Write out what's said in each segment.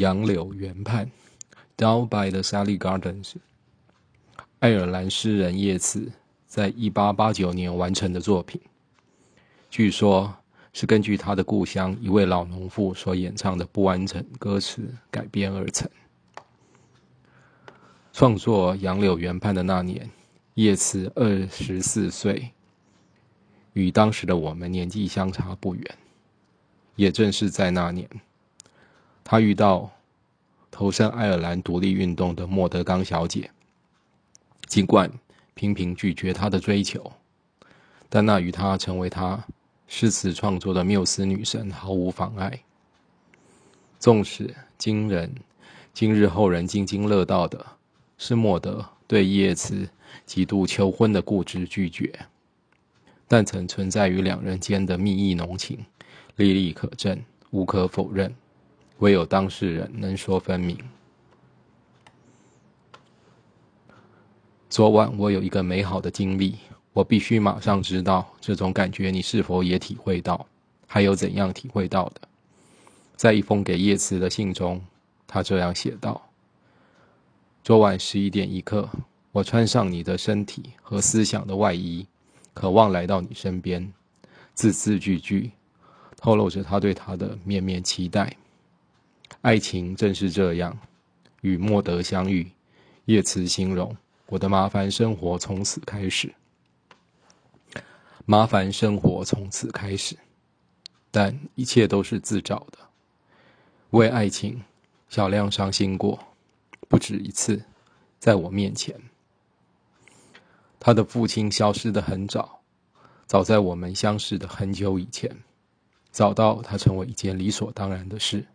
杨柳原畔，Down by the Sally Gardens。爱尔兰诗人叶茨在一八八九年完成的作品，据说是根据他的故乡一位老农妇所演唱的不完整歌词改编而成。创作《杨柳原畔》的那年，叶茨二十四岁，与当时的我们年纪相差不远。也正是在那年。他遇到投身爱尔兰独立运动的莫德冈小姐，尽管频频拒绝他的追求，但那与他成为他诗词创作的缪斯女神毫无妨碍。纵使今人今日后人津津乐道的是莫德对叶慈极度求婚的固执拒绝，但曾存在于两人间的蜜意浓情，历历可证，无可否认。唯有当事人能说分明。昨晚我有一个美好的经历，我必须马上知道这种感觉你是否也体会到，还有怎样体会到的。在一封给叶慈的信中，他这样写道：“昨晚十一点一刻，我穿上你的身体和思想的外衣，渴望来到你身边，字字句句透露着他对他的绵绵期待。”爱情正是这样，与莫德相遇。叶慈形容我的麻烦生活从此开始，麻烦生活从此开始，但一切都是自找的。为爱情，小亮伤心过，不止一次，在我面前。他的父亲消失的很早，早在我们相识的很久以前，早到他成为一件理所当然的事。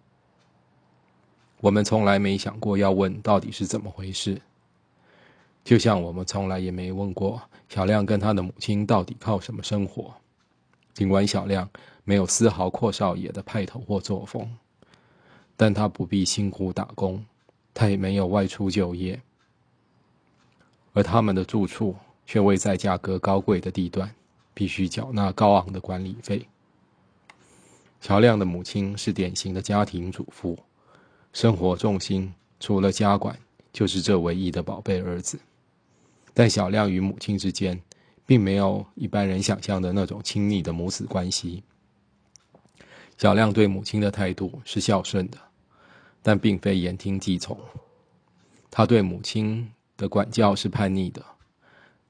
我们从来没想过要问到底是怎么回事，就像我们从来也没问过小亮跟他的母亲到底靠什么生活。尽管小亮没有丝毫阔少爷的派头或作风，但他不必辛苦打工，他也没有外出就业，而他们的住处却位在价格高贵的地段，必须缴纳高昂的管理费。小亮的母亲是典型的家庭主妇。生活重心除了家管，就是这唯一的宝贝儿子。但小亮与母亲之间，并没有一般人想象的那种亲密的母子关系。小亮对母亲的态度是孝顺的，但并非言听计从。他对母亲的管教是叛逆的，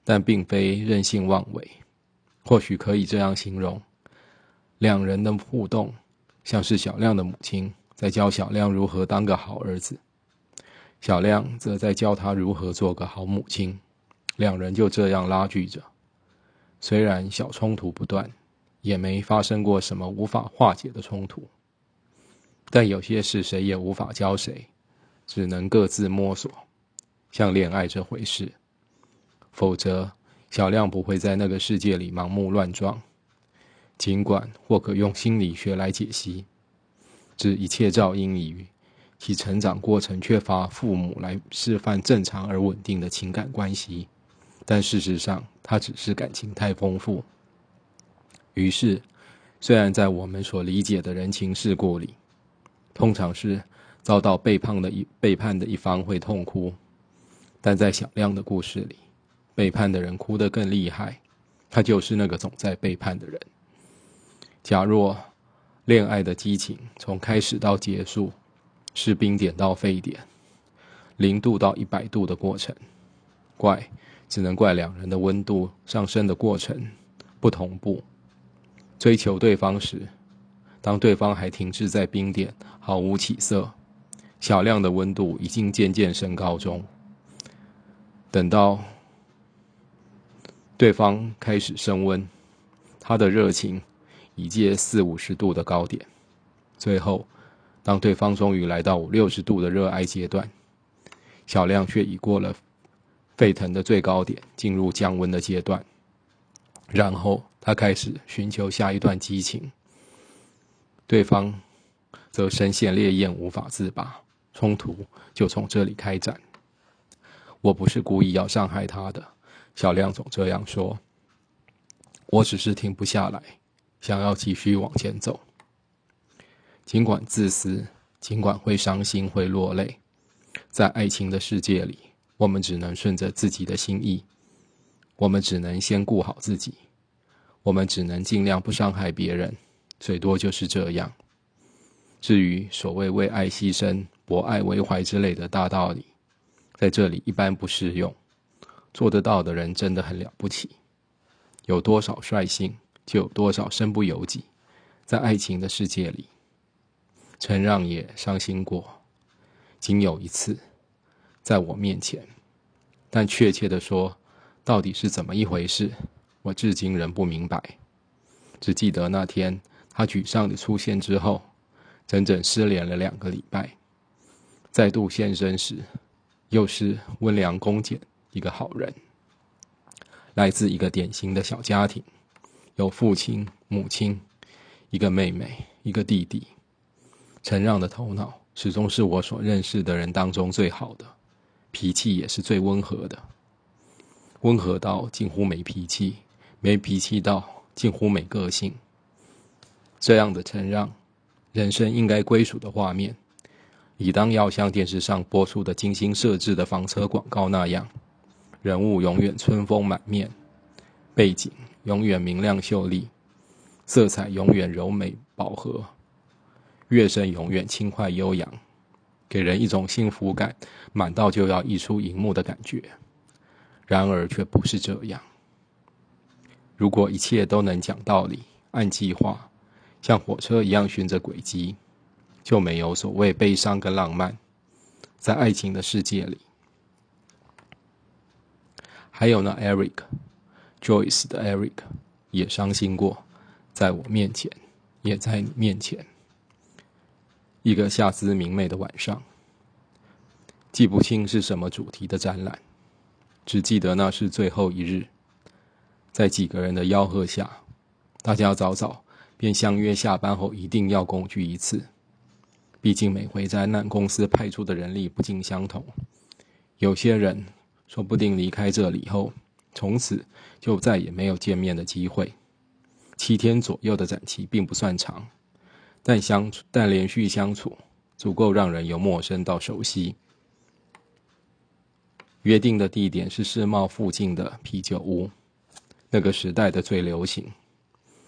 但并非任性妄为。或许可以这样形容：两人的互动，像是小亮的母亲。在教小亮如何当个好儿子，小亮则在教他如何做个好母亲。两人就这样拉锯着，虽然小冲突不断，也没发生过什么无法化解的冲突，但有些事谁也无法教谁，只能各自摸索。像恋爱这回事，否则小亮不会在那个世界里盲目乱撞。尽管或可用心理学来解析。指一切照应于其成长过程缺乏父母来示范正常而稳定的情感关系，但事实上，他只是感情太丰富。于是，虽然在我们所理解的人情世故里，通常是遭到背叛的一背叛的一方会痛哭，但在响亮的故事里，背叛的人哭得更厉害，他就是那个总在背叛的人。假若。恋爱的激情从开始到结束，是冰点到沸点，零度到一百度的过程。怪，只能怪两人的温度上升的过程不同步。追求对方时，当对方还停滞在冰点，毫无起色，小亮的温度已经渐渐升高中。等到对方开始升温，他的热情。已届四五十度的高点，最后，当对方终于来到五六十度的热爱阶段，小亮却已过了沸腾的最高点，进入降温的阶段。然后他开始寻求下一段激情，对方则深陷烈焰无法自拔，冲突就从这里开展。我不是故意要伤害他的，小亮总这样说，我只是停不下来。想要继续往前走，尽管自私、尽管会伤心会落泪，在爱情的世界里，我们只能顺着自己的心意，我们只能先顾好自己，我们只能尽量不伤害别人，最多就是这样。至于所谓为爱牺牲、博爱为怀之类的大道理，在这里一般不适用。做得到的人真的很了不起，有多少率性，就有多少身不由己。在爱情的世界里，陈让也伤心过，仅有一次，在我面前。但确切的说，到底是怎么一回事，我至今仍不明白。只记得那天他沮丧的出现之后，整整失联了两个礼拜。再度现身时，又是温良恭俭。一个好人，来自一个典型的小家庭，有父亲、母亲，一个妹妹，一个弟弟。陈让的头脑始终是我所认识的人当中最好的，脾气也是最温和的，温和到近乎没脾气，没脾气到近乎没个性。这样的陈让，人生应该归属的画面，理当要像电视上播出的精心设置的房车广告那样。人物永远春风满面，背景永远明亮秀丽，色彩永远柔美饱和，乐声永远轻快悠扬，给人一种幸福感满到就要溢出荧幕的感觉。然而却不是这样。如果一切都能讲道理、按计划，像火车一样循着轨迹，就没有所谓悲伤跟浪漫。在爱情的世界里。还有呢，Eric Joyce 的 Eric 也伤心过，在我面前，也在你面前。一个夏姿明媚的晚上，记不清是什么主题的展览，只记得那是最后一日，在几个人的吆喝下，大家早早便相约下班后一定要共聚一次。毕竟每回灾难公司派出的人力不尽相同，有些人。说不定离开这里后，从此就再也没有见面的机会。七天左右的展期并不算长，但相处但连续相处，足够让人由陌生到熟悉。约定的地点是世贸附近的啤酒屋，那个时代的最流行。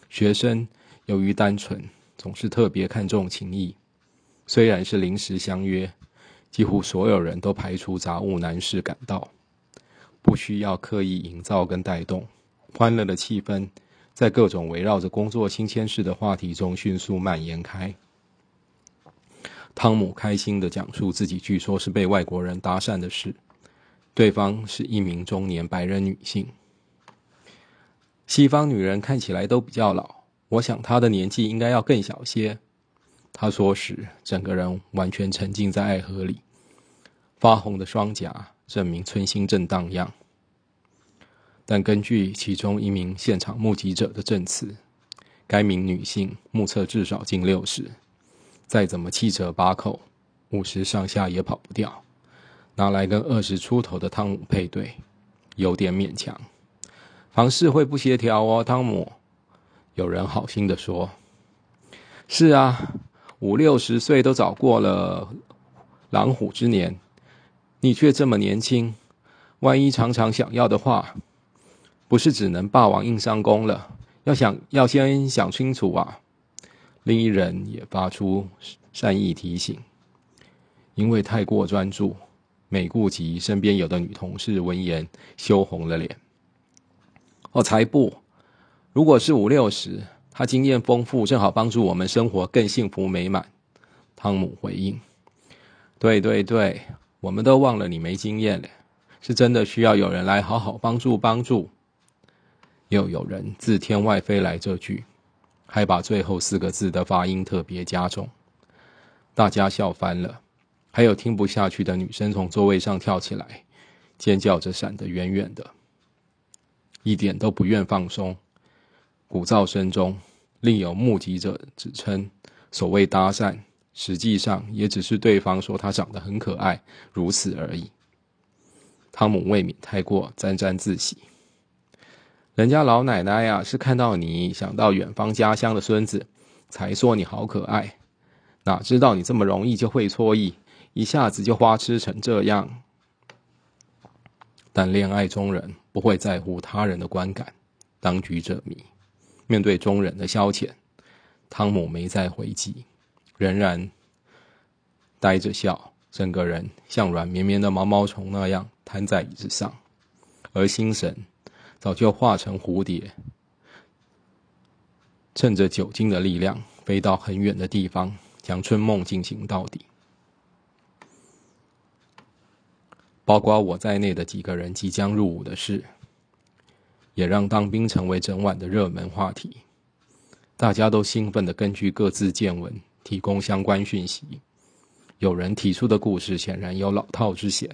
学生由于单纯，总是特别看重情谊。虽然是临时相约，几乎所有人都排除杂物男士赶到。不需要刻意营造跟带动，欢乐的气氛在各种围绕着工作新鲜事的话题中迅速蔓延开。汤姆开心的讲述自己据说是被外国人搭讪的事，对方是一名中年白人女性。西方女人看起来都比较老，我想她的年纪应该要更小些。他说时，整个人完全沉浸在爱河里，发红的双颊。证明春心正荡漾，但根据其中一名现场目击者的证词，该名女性目测至少近六十，再怎么七折八扣，五十上下也跑不掉。拿来跟二十出头的汤姆配对，有点勉强。房事会不协调哦，汤姆。有人好心的说：“是啊，五六十岁都早过了狼虎之年。”你却这么年轻，万一常常想要的话，不是只能霸王硬上弓了？要想要先想清楚啊！另一人也发出善意提醒，因为太过专注，美顾及身边有的女同事闻言羞红了脸。哦，才不！如果是五六十，他经验丰富，正好帮助我们生活更幸福美满。汤姆回应：“对对对。”我们都忘了你没经验了，是真的需要有人来好好帮助帮助。又有人自天外飞来这句，还把最后四个字的发音特别加重，大家笑翻了。还有听不下去的女生从座位上跳起来，尖叫着闪得远远的，一点都不愿放松。鼓噪声中，另有目击者指称，所谓搭讪。实际上也只是对方说他长得很可爱，如此而已。汤姆未免太过沾沾自喜。人家老奶奶呀，是看到你想到远方家乡的孙子，才说你好可爱。哪知道你这么容易就会错意，一下子就花痴成这样。但恋爱中人不会在乎他人的观感，当局者迷。面对中人的消遣，汤姆没再回击，仍然呆着笑，整个人像软绵绵的毛毛虫那样瘫在椅子上，而心神早就化成蝴蝶，趁着酒精的力量飞到很远的地方。将春梦进行到底，包括我在内的几个人即将入伍的事，也让当兵成为整晚的热门话题。大家都兴奋的根据各自见闻提供相关讯息。有人提出的故事显然有老套之嫌，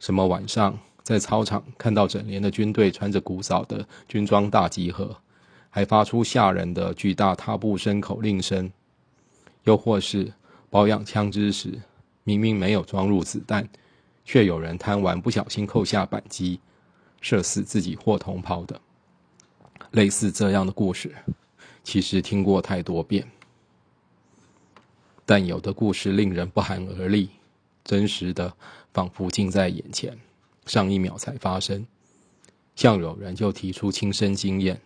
什么晚上在操场看到整连的军队穿着古早的军装大集合，还发出吓人的巨大踏步声口令声。又或是保养枪支时，明明没有装入子弹，却有人贪玩不小心扣下扳机，射死自己或同袍的。类似这样的故事，其实听过太多遍。但有的故事令人不寒而栗，真实的仿佛近在眼前，上一秒才发生。像有人就提出亲身经验，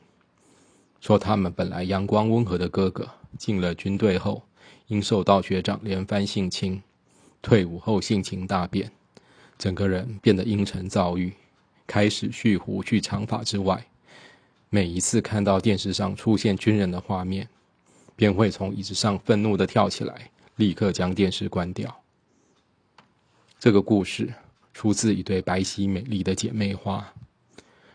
说他们本来阳光温和的哥哥，进了军队后。因受到学长连番性侵，退伍后性情大变，整个人变得阴沉躁郁，开始蓄胡去长发之外，每一次看到电视上出现军人的画面，便会从椅子上愤怒的跳起来，立刻将电视关掉。这个故事出自一对白皙美丽的姐妹花，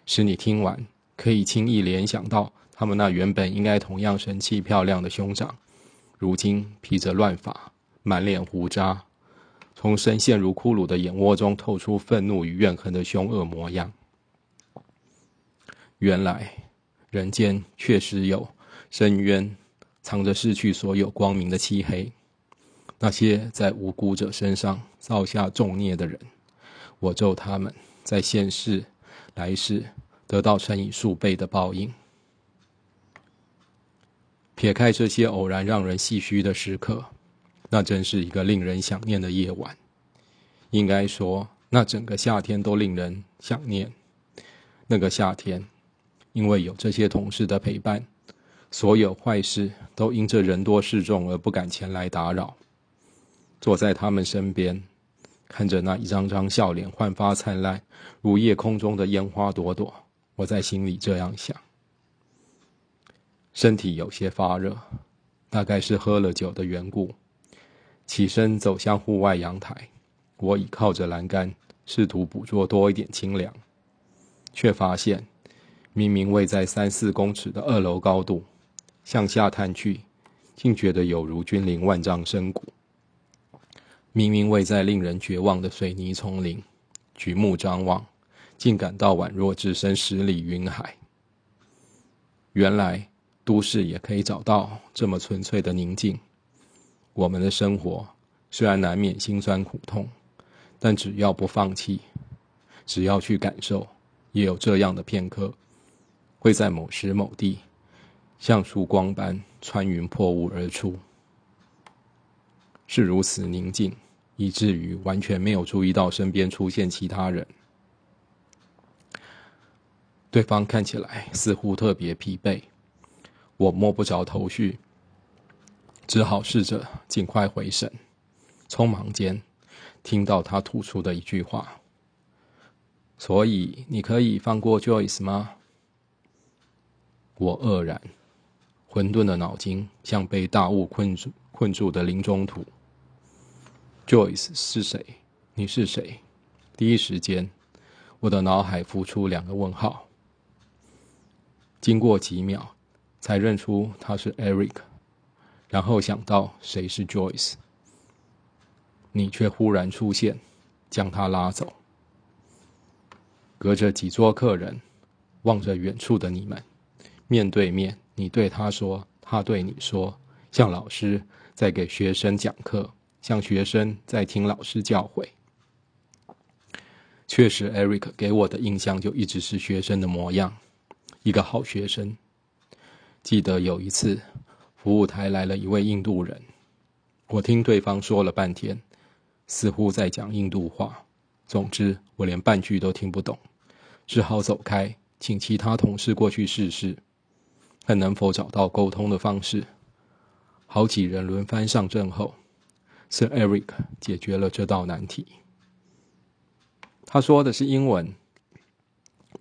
使你听完可以轻易联想到他们那原本应该同样神气漂亮的兄长。如今披着乱发，满脸胡渣，从深陷如骷髅的眼窝中透出愤怒与怨恨的凶恶模样。原来人间确实有深渊，藏着失去所有光明的漆黑。那些在无辜者身上造下重孽的人，我咒他们在现世、来世得到乘以数倍的报应。撇开这些偶然让人唏嘘的时刻，那真是一个令人想念的夜晚。应该说，那整个夏天都令人想念。那个夏天，因为有这些同事的陪伴，所有坏事都因这人多势众而不敢前来打扰。坐在他们身边，看着那一张张笑脸焕发灿烂，如夜空中的烟花朵朵，我在心里这样想。身体有些发热，大概是喝了酒的缘故。起身走向户外阳台，我倚靠着栏杆，试图捕捉多一点清凉，却发现，明明位在三四公尺的二楼高度，向下探去，竟觉得有如君临万丈深谷；明明位在令人绝望的水泥丛林，举目张望，竟感到宛若置身十里云海。原来。都市也可以找到这么纯粹的宁静。我们的生活虽然难免辛酸苦痛，但只要不放弃，只要去感受，也有这样的片刻，会在某时某地，像曙光般穿云破雾而出。是如此宁静，以至于完全没有注意到身边出现其他人。对方看起来似乎特别疲惫。我摸不着头绪，只好试着尽快回神。匆忙间，听到他吐出的一句话：“所以你可以放过 Joyce 吗？”我愕然，混沌的脑筋像被大雾困住困住的林中土。Joyce 是谁？你是谁？第一时间，我的脑海浮出两个问号。经过几秒。才认出他是 Eric，然后想到谁是 Joyce，你却忽然出现，将他拉走。隔着几桌客人，望着远处的你们，面对面，你对他说，他对你说，像老师在给学生讲课，像学生在听老师教诲。确实，Eric 给我的印象就一直是学生的模样，一个好学生。记得有一次，服务台来了一位印度人，我听对方说了半天，似乎在讲印度话。总之，我连半句都听不懂，只好走开，请其他同事过去试试，看能否找到沟通的方式。好几人轮番上阵后，Sir Eric 解决了这道难题。他说的是英文。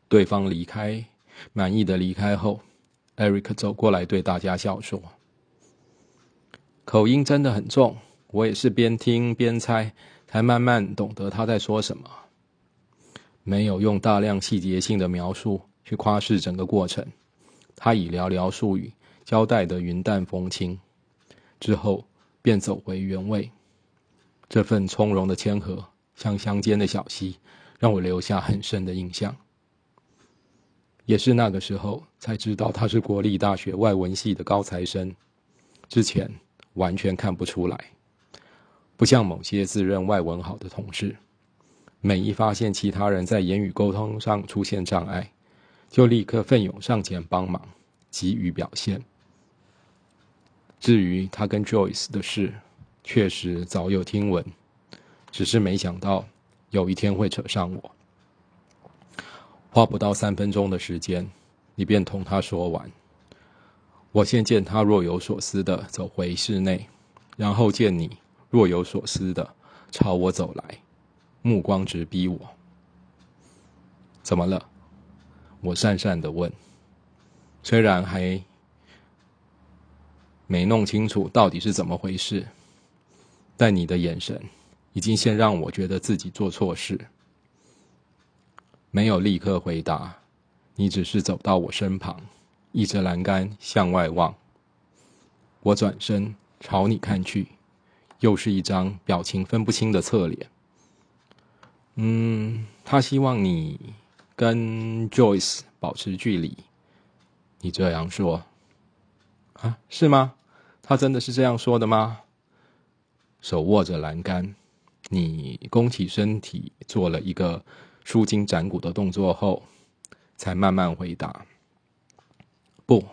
对方离开，满意的离开后，Eric 走过来对大家笑说：“口音真的很重，我也是边听边猜。”才慢慢懂得他在说什么，没有用大量细节性的描述去夸示整个过程，他以寥寥数语交代的云淡风轻，之后便走回原位。这份从容的谦和，像乡间的小溪，让我留下很深的印象。也是那个时候才知道他是国立大学外文系的高材生，之前完全看不出来。不像某些自认外文好的同事，每一发现其他人在言语沟通上出现障碍，就立刻奋勇上前帮忙，给予表现。至于他跟 Joyce 的事，确实早有听闻，只是没想到有一天会扯上我。花不到三分钟的时间，你便同他说完。我先见他若有所思的走回室内，然后见你。若有所思的朝我走来，目光直逼我。怎么了？我讪讪的问。虽然还没弄清楚到底是怎么回事，但你的眼神已经先让我觉得自己做错事。没有立刻回答，你只是走到我身旁，倚着栏杆向外望。我转身朝你看去。又是一张表情分不清的侧脸。嗯，他希望你跟 Joyce 保持距离。你这样说啊？是吗？他真的是这样说的吗？手握着栏杆，你弓起身体，做了一个舒筋展骨的动作后，才慢慢回答：“不，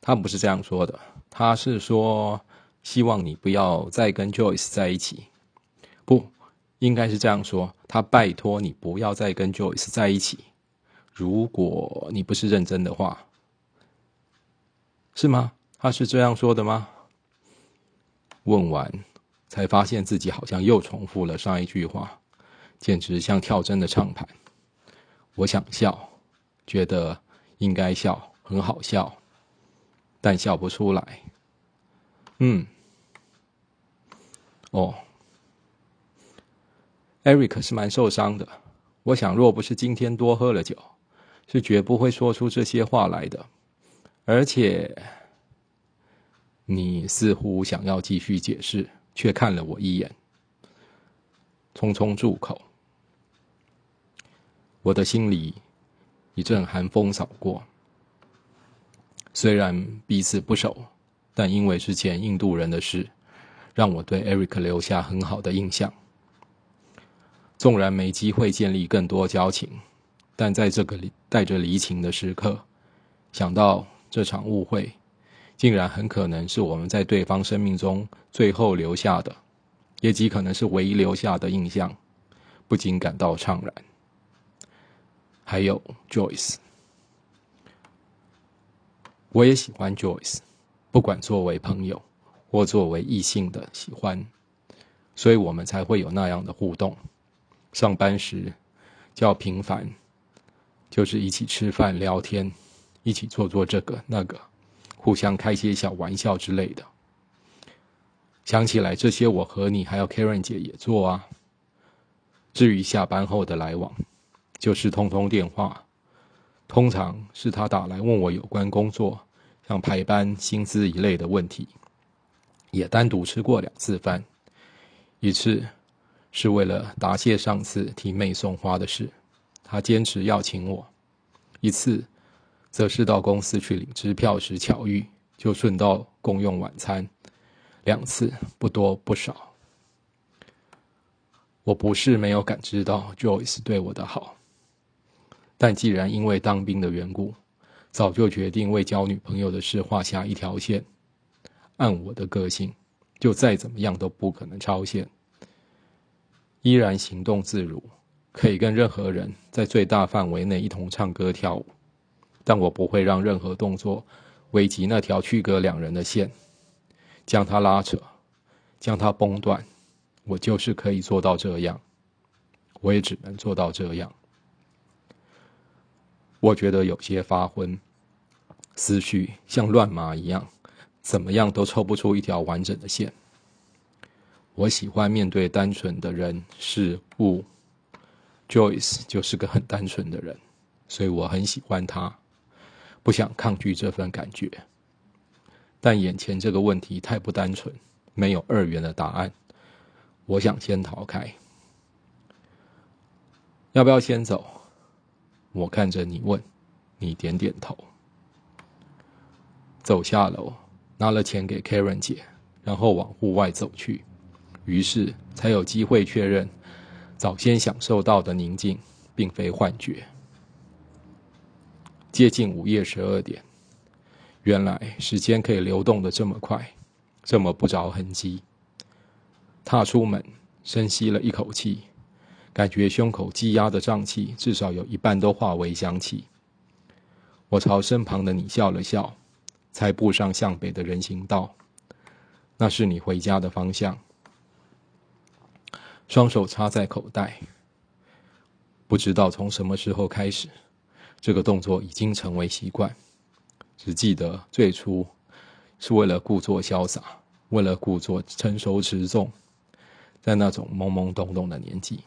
他不是这样说的。他是说。”希望你不要再跟 Joyce 在一起，不应该是这样说。他拜托你不要再跟 Joyce 在一起。如果你不是认真的话，是吗？他是这样说的吗？问完，才发现自己好像又重复了上一句话，简直像跳针的唱盘。我想笑，觉得应该笑，很好笑，但笑不出来。嗯，哦，Eric 是蛮受伤的。我想，若不是今天多喝了酒，是绝不会说出这些话来的。而且，你似乎想要继续解释，却看了我一眼，匆匆住口。我的心里一阵寒风扫过，虽然彼此不熟。但因为是前印度人的事，让我对 Eric 留下很好的印象。纵然没机会建立更多交情，但在这个带着离情的时刻，想到这场误会，竟然很可能是我们在对方生命中最后留下的，也极可能是唯一留下的印象，不禁感到怅然。还有 Joyce，我也喜欢 Joyce。不管作为朋友或作为异性的喜欢，所以我们才会有那样的互动。上班时较频繁，就是一起吃饭聊天，一起做做这个那个，互相开些小玩笑之类的。想起来这些，我和你还有 Karen 姐也做啊。至于下班后的来往，就是通通电话，通常是他打来问我有关工作。像排班、薪资一类的问题，也单独吃过两次饭。一次是为了答谢上次替妹送花的事，他坚持要请我；一次则是到公司去领支票时巧遇，就顺道共用晚餐。两次不多不少。我不是没有感知到 Joyce 对我的好，但既然因为当兵的缘故。早就决定为交女朋友的事画下一条线。按我的个性，就再怎么样都不可能超限。依然行动自如，可以跟任何人在最大范围内一同唱歌跳舞，但我不会让任何动作危及那条区隔两人的线，将它拉扯，将它崩断。我就是可以做到这样，我也只能做到这样。我觉得有些发昏，思绪像乱麻一样，怎么样都抽不出一条完整的线。我喜欢面对单纯的人事物，Joyce 就是个很单纯的人，所以我很喜欢他，不想抗拒这份感觉。但眼前这个问题太不单纯，没有二元的答案，我想先逃开。要不要先走？我看着你问，你点点头。走下楼，拿了钱给 Karen 姐，然后往户外走去。于是才有机会确认，早先享受到的宁静并非幻觉。接近午夜十二点，原来时间可以流动的这么快，这么不着痕迹。踏出门，深吸了一口气，感觉胸口积压的胀气至少有一半都化为香气。我朝身旁的你笑了笑，才步上向北的人行道。那是你回家的方向。双手插在口袋，不知道从什么时候开始，这个动作已经成为习惯。只记得最初是为了故作潇洒，为了故作成熟持重，在那种懵懵懂懂的年纪。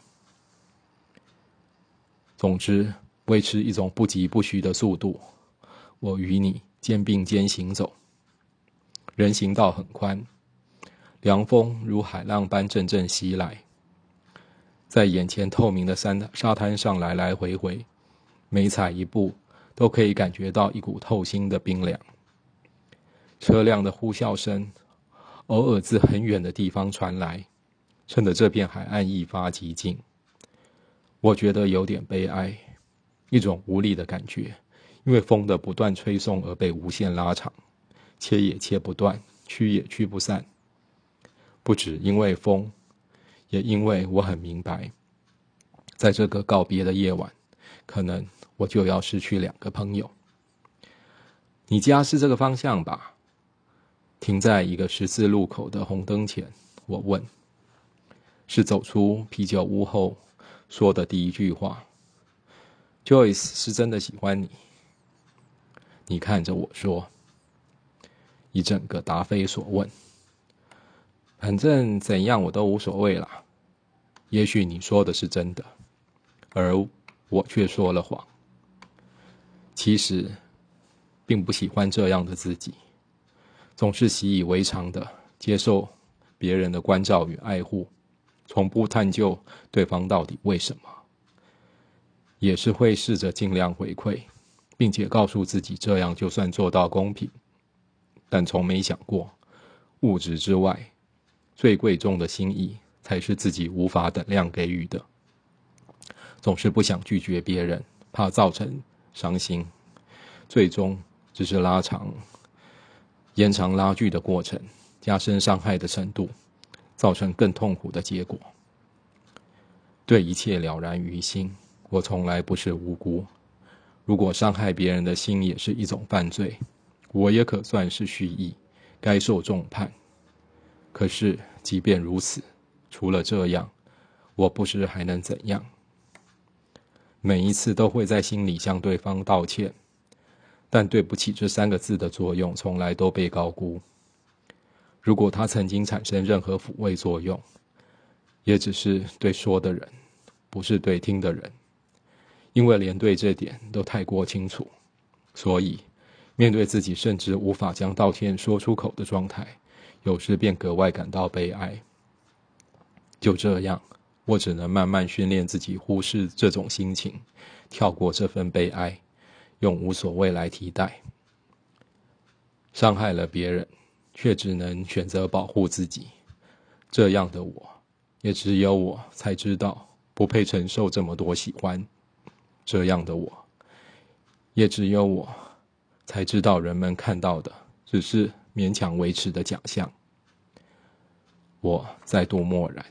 总之，维持一种不疾不徐的速度，我与你肩并肩行走。人行道很宽，凉风如海浪般阵阵袭来。在眼前透明的山沙滩上来来回回，每踩一步都可以感觉到一股透心的冰凉。车辆的呼啸声偶尔自很远的地方传来，衬得这片海岸一发即静。我觉得有点悲哀，一种无力的感觉，因为风的不断吹送而被无限拉长，切也切不断，驱也驱不散。不止因为风。也因为我很明白，在这个告别的夜晚，可能我就要失去两个朋友。你家是这个方向吧？停在一个十字路口的红灯前，我问。是走出啤酒屋后说的第一句话。Joyce 是真的喜欢你。你看着我说。一整个答非所问。反正怎样我都无所谓啦。也许你说的是真的，而我却说了谎。其实，并不喜欢这样的自己，总是习以为常的接受别人的关照与爱护，从不探究对方到底为什么。也是会试着尽量回馈，并且告诉自己这样就算做到公平，但从没想过物质之外最贵重的心意。才是自己无法等量给予的，总是不想拒绝别人，怕造成伤心，最终只是拉长、延长拉锯的过程，加深伤害的程度，造成更痛苦的结果。对一切了然于心，我从来不是无辜。如果伤害别人的心也是一种犯罪，我也可算是蓄意，该受重判。可是，即便如此。除了这样，我不知还能怎样。每一次都会在心里向对方道歉，但对不起这三个字的作用从来都被高估。如果它曾经产生任何抚慰作用，也只是对说的人，不是对听的人。因为连对这点都太过清楚，所以面对自己甚至无法将道歉说出口的状态，有时便格外感到悲哀。就这样，我只能慢慢训练自己忽视这种心情，跳过这份悲哀，用无所谓来替代。伤害了别人，却只能选择保护自己。这样的我，也只有我才知道不配承受这么多喜欢。这样的我，也只有我才知道人们看到的只是勉强维持的假象。我再度默然。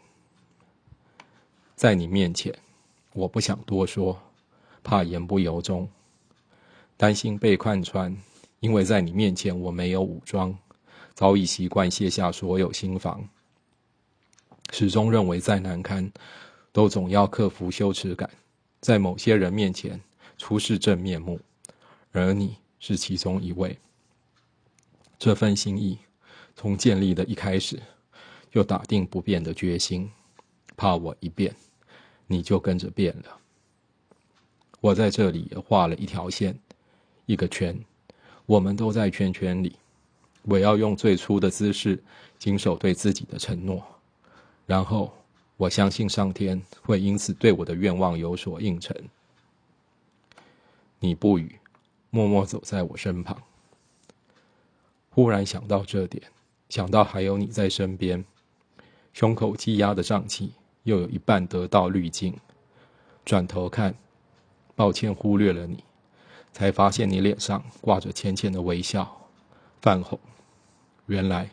在你面前，我不想多说，怕言不由衷，担心被看穿。因为在你面前，我没有武装，早已习惯卸下所有心防，始终认为再难堪，都总要克服羞耻感，在某些人面前出示真面目，而你是其中一位。这份心意，从建立的一开始，就打定不变的决心，怕我一变，你就跟着变了。我在这里画了一条线，一个圈。我们都在圈圈里，我要用最初的姿势谨守对自己的承诺，然后我相信上天会因此对我的愿望有所应承。你不语，默默走在我身旁。忽然想到这点，想到还有你在身边，胸口积压的胀气又有一半得到滤镜。转头看，抱歉忽略了你。才发现你脸上挂着浅浅的微笑，泛红。原来，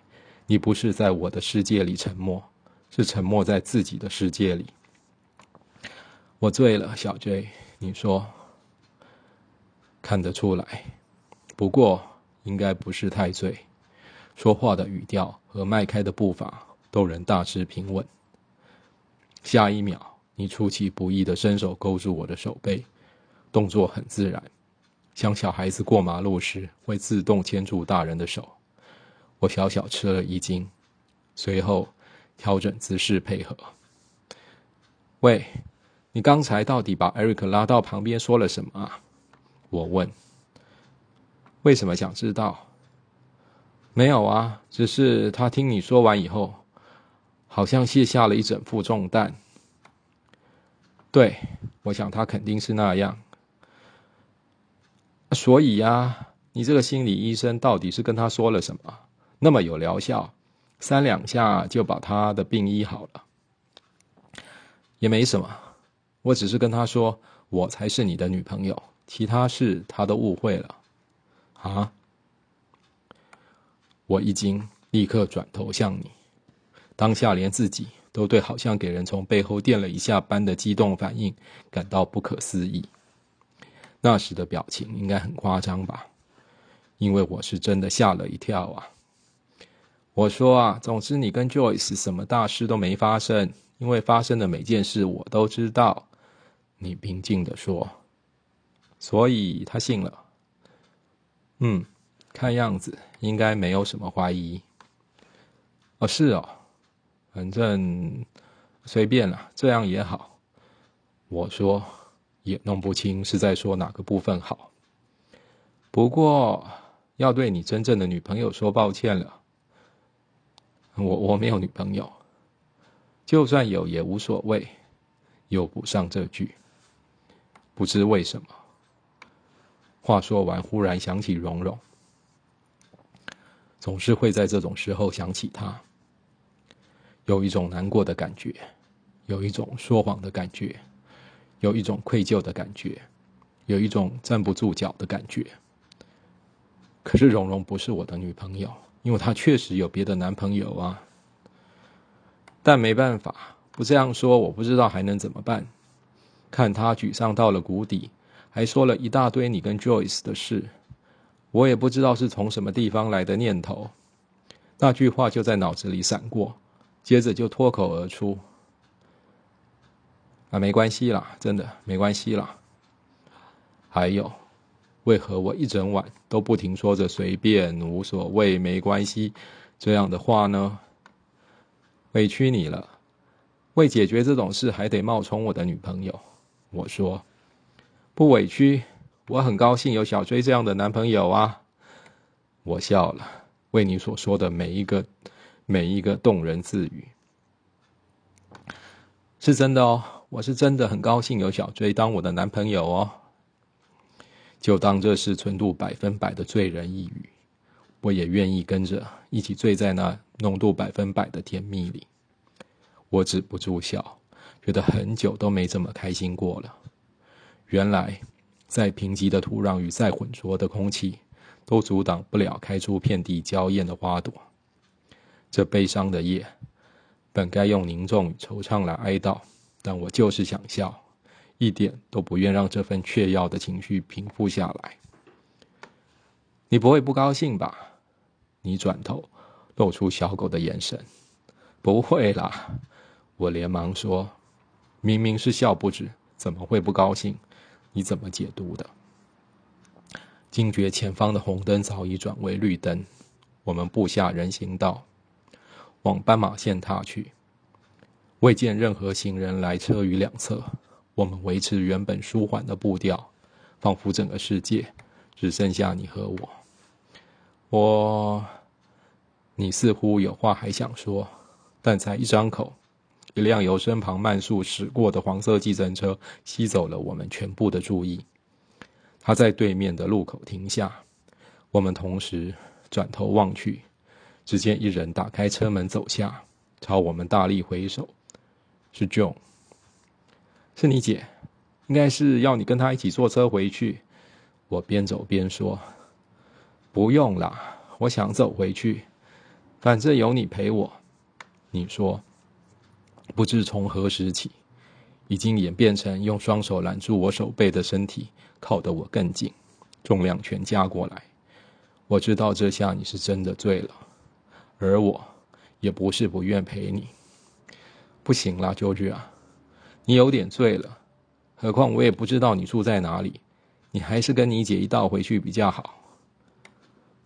你不是在我的世界里沉默，是沉默在自己的世界里。我醉了，小 J，你说，看得出来，不过应该不是太醉。说话的语调和迈开的步伐都仍大致平稳。下一秒，你出其不意的伸手勾住我的手背，动作很自然。像小孩子过马路时会自动牵住大人的手，我小小吃了一惊，随后调整姿势配合。喂，你刚才到底把艾瑞克拉到旁边说了什么啊？我问。为什么想知道？没有啊，只是他听你说完以后，好像卸下了一整副重担。对，我想他肯定是那样。所以呀，你这个心理医生到底是跟他说了什么？那么有疗效，三两下就把他的病医好了，也没什么。我只是跟他说，我才是你的女朋友，其他事他都误会了。啊！我一惊，立刻转头向你，当下连自己都对好像给人从背后电了一下般的激动反应感到不可思议。那时的表情应该很夸张吧，因为我是真的吓了一跳啊！我说啊，总之你跟 Joyce 什么大事都没发生，因为发生的每件事我都知道。你平静的说，所以他信了。嗯，看样子应该没有什么怀疑。哦，是哦，反正随便了，这样也好。我说。也弄不清是在说哪个部分好。不过要对你真正的女朋友说抱歉了。我我没有女朋友，就算有也无所谓。又补上这句，不知为什么。话说完，忽然想起蓉蓉，总是会在这种时候想起她，有一种难过的感觉，有一种说谎的感觉。有一种愧疚的感觉，有一种站不住脚的感觉。可是蓉蓉不是我的女朋友，因为她确实有别的男朋友啊。但没办法，不这样说，我不知道还能怎么办。看她沮丧到了谷底，还说了一大堆你跟 Joyce 的事，我也不知道是从什么地方来的念头。那句话就在脑子里闪过，接着就脱口而出。啊，没关系啦，真的没关系啦。还有，为何我一整晚都不停说着随便、无所谓、没关系这样的话呢？委屈你了，为解决这种事还得冒充我的女朋友。我说不委屈，我很高兴有小追这样的男朋友啊。我笑了，为你所说的每一个、每一个动人字语，是真的哦。我是真的很高兴有小追当我的男朋友哦，就当这是纯度百分百的醉人一语，我也愿意跟着一起醉在那浓度百分百的甜蜜里。我止不住笑，觉得很久都没这么开心过了。原来，再贫瘠的土壤与再浑浊的空气，都阻挡不了开出遍地娇艳的花朵。这悲伤的夜，本该用凝重与惆怅来哀悼，但我就是想笑，一点都不愿让这份雀跃的情绪平复下来。你不会不高兴吧？你转头，露出小狗的眼神。不会啦，我连忙说：“明明是笑不止，怎么会不高兴？你怎么解读的？”惊觉前方的红灯早已转为绿灯，我们步下人行道。往斑马线踏去，未见任何行人来车于两侧。我们维持原本舒缓的步调，仿佛整个世界只剩下你和我。我，你似乎有话还想说，但才一张口，一辆由身旁慢速驶过的黄色计程车吸走了我们全部的注意。他在对面的路口停下，我们同时转头望去。只见一人打开车门走下，朝我们大力挥手。是 John，是你姐，应该是要你跟她一起坐车回去。我边走边说：“不用啦，我想走回去，反正有你陪我。”你说：“不知从何时起，已经演变成用双手揽住我手背的身体，靠得我更紧，重量全加过来。我知道这下你是真的醉了。”而我，也不是不愿陪你。不行啦，舅舅啊，你有点醉了。何况我也不知道你住在哪里，你还是跟你姐一道回去比较好。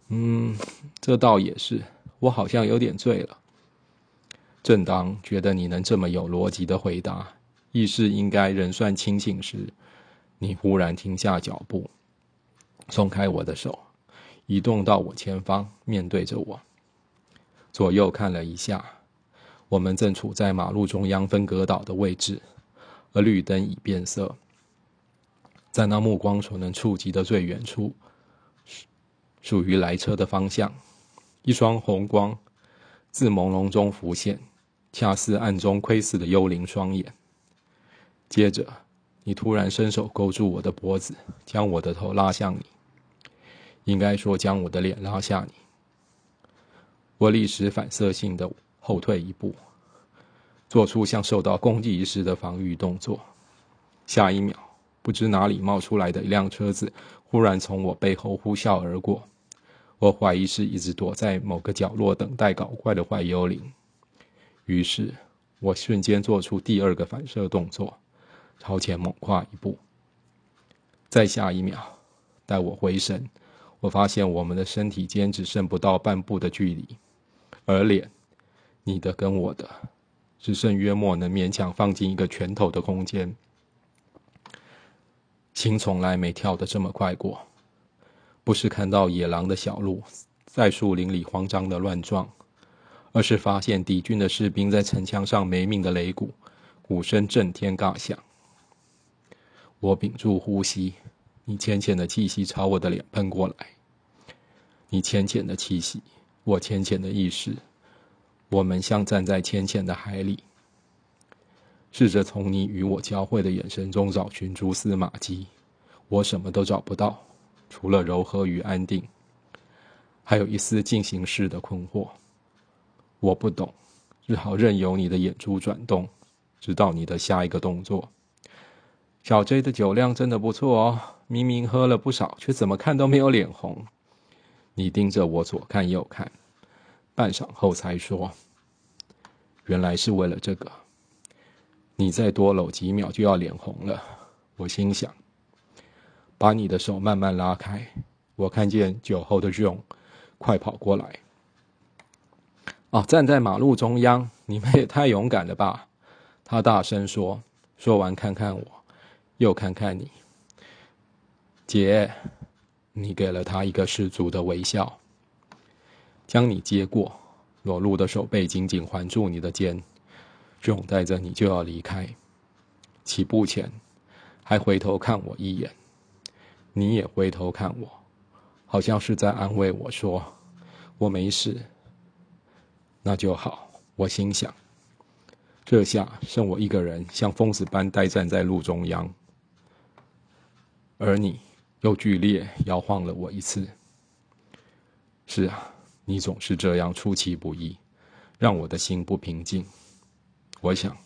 嗯，这倒也是，我好像有点醉了。正当觉得你能这么有逻辑的回答，意识应该仍算清醒时，你忽然停下脚步，松开我的手，移动到我前方，面对着我。左右看了一下，我们正处在马路中央分隔岛的位置，而绿灯已变色。在那目光所能触及的最远处，属于来车的方向，一双红光自朦胧中浮现，恰似暗中窥视的幽灵双眼。接着，你突然伸手勾住我的脖子，将我的头拉向你，应该说将我的脸拉下你。我立时反射性的后退一步，做出像受到攻击时的防御动作。下一秒，不知哪里冒出来的一辆车子忽然从我背后呼啸而过。我怀疑是一直躲在某个角落等待搞怪的坏幽灵。于是，我瞬间做出第二个反射动作，朝前猛跨一步。再下一秒，待我回神，我发现我们的身体间只剩不到半步的距离。而脸，你的跟我的，只剩约莫能勉强放进一个拳头的空间。心从来没跳得这么快过，不是看到野狼的小鹿在树林里慌张的乱撞，而是发现敌军的士兵在城墙上没命的擂鼓，鼓声震天尬响。我屏住呼吸，你浅浅的气息朝我的脸喷过来，你浅浅的气息。我浅浅的意识，我们像站在浅浅的海里，试着从你与我交汇的眼神中找寻蛛丝马迹。我什么都找不到，除了柔和与安定，还有一丝进行式的困惑。我不懂，只好任由你的眼珠转动，直到你的下一个动作。小 J 的酒量真的不错哦，明明喝了不少，却怎么看都没有脸红。你盯着我左看右看，半晌后才说：“原来是为了这个。”你再多搂几秒就要脸红了。我心想，把你的手慢慢拉开。我看见酒后的 John 快跑过来。哦，站在马路中央，你们也太勇敢了吧！他大声说。说完，看看我，又看看你，姐。你给了他一个十足的微笑，将你接过，裸露的手背紧紧环住你的肩，就带着你就要离开。起步前，还回头看我一眼，你也回头看我，好像是在安慰我说：“我没事。”那就好，我心想。这下剩我一个人，像疯子般呆站在路中央，而你。又剧烈摇晃了我一次。是啊，你总是这样出其不意，让我的心不平静。我想，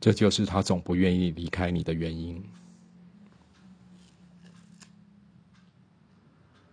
这就是他总不愿意离开你的原因。